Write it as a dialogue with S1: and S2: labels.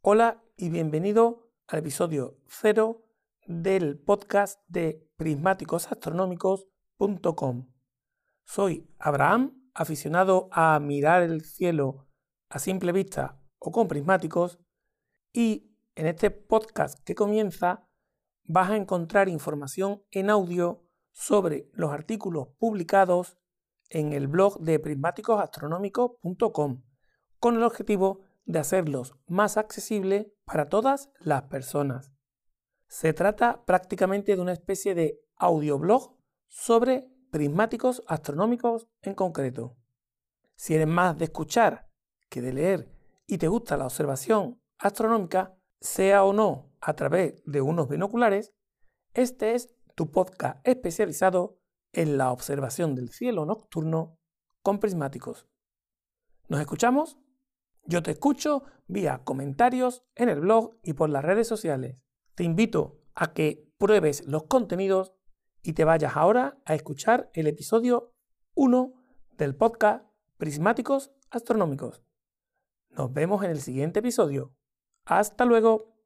S1: Hola y bienvenido al episodio 0 del podcast de prismáticosastronómicos.com. Soy Abraham, aficionado a mirar el cielo a simple vista o con prismáticos y en este podcast que comienza vas a encontrar información en audio sobre los artículos publicados en el blog de prismáticosastronómicos.com con el objetivo de hacerlos más accesibles para todas las personas. Se trata prácticamente de una especie de audioblog sobre prismáticos astronómicos en concreto. Si eres más de escuchar que de leer y te gusta la observación astronómica, sea o no a través de unos binoculares, este es tu podcast especializado en la observación del cielo nocturno con prismáticos. ¿Nos escuchamos? Yo te escucho vía comentarios en el blog y por las redes sociales. Te invito a que pruebes los contenidos y te vayas ahora a escuchar el episodio 1 del podcast Prismáticos Astronómicos. Nos vemos en el siguiente episodio. Hasta luego.